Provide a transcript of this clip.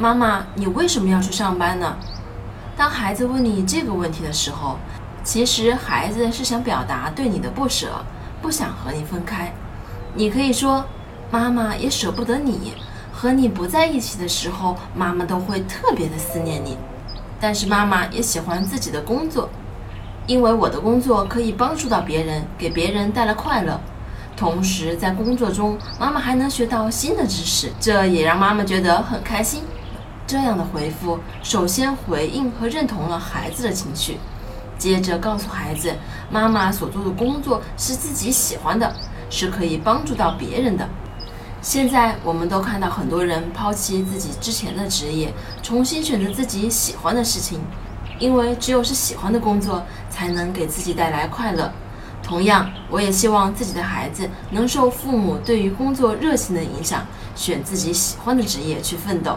妈妈，你为什么要去上班呢？”当孩子问你这个问题的时候，其实孩子是想表达对你的不舍，不想和你分开。你可以说：“妈妈也舍不得你，和你不在一起的时候，妈妈都会特别的思念你。但是妈妈也喜欢自己的工作，因为我的工作可以帮助到别人，给别人带来快乐。同时在工作中，妈妈还能学到新的知识，这也让妈妈觉得很开心。”这样的回复，首先回应和认同了孩子的情绪，接着告诉孩子，妈妈所做的工作是自己喜欢的，是可以帮助到别人的。现在我们都看到很多人抛弃自己之前的职业，重新选择自己喜欢的事情，因为只有是喜欢的工作，才能给自己带来快乐。同样，我也希望自己的孩子能受父母对于工作热情的影响，选自己喜欢的职业去奋斗。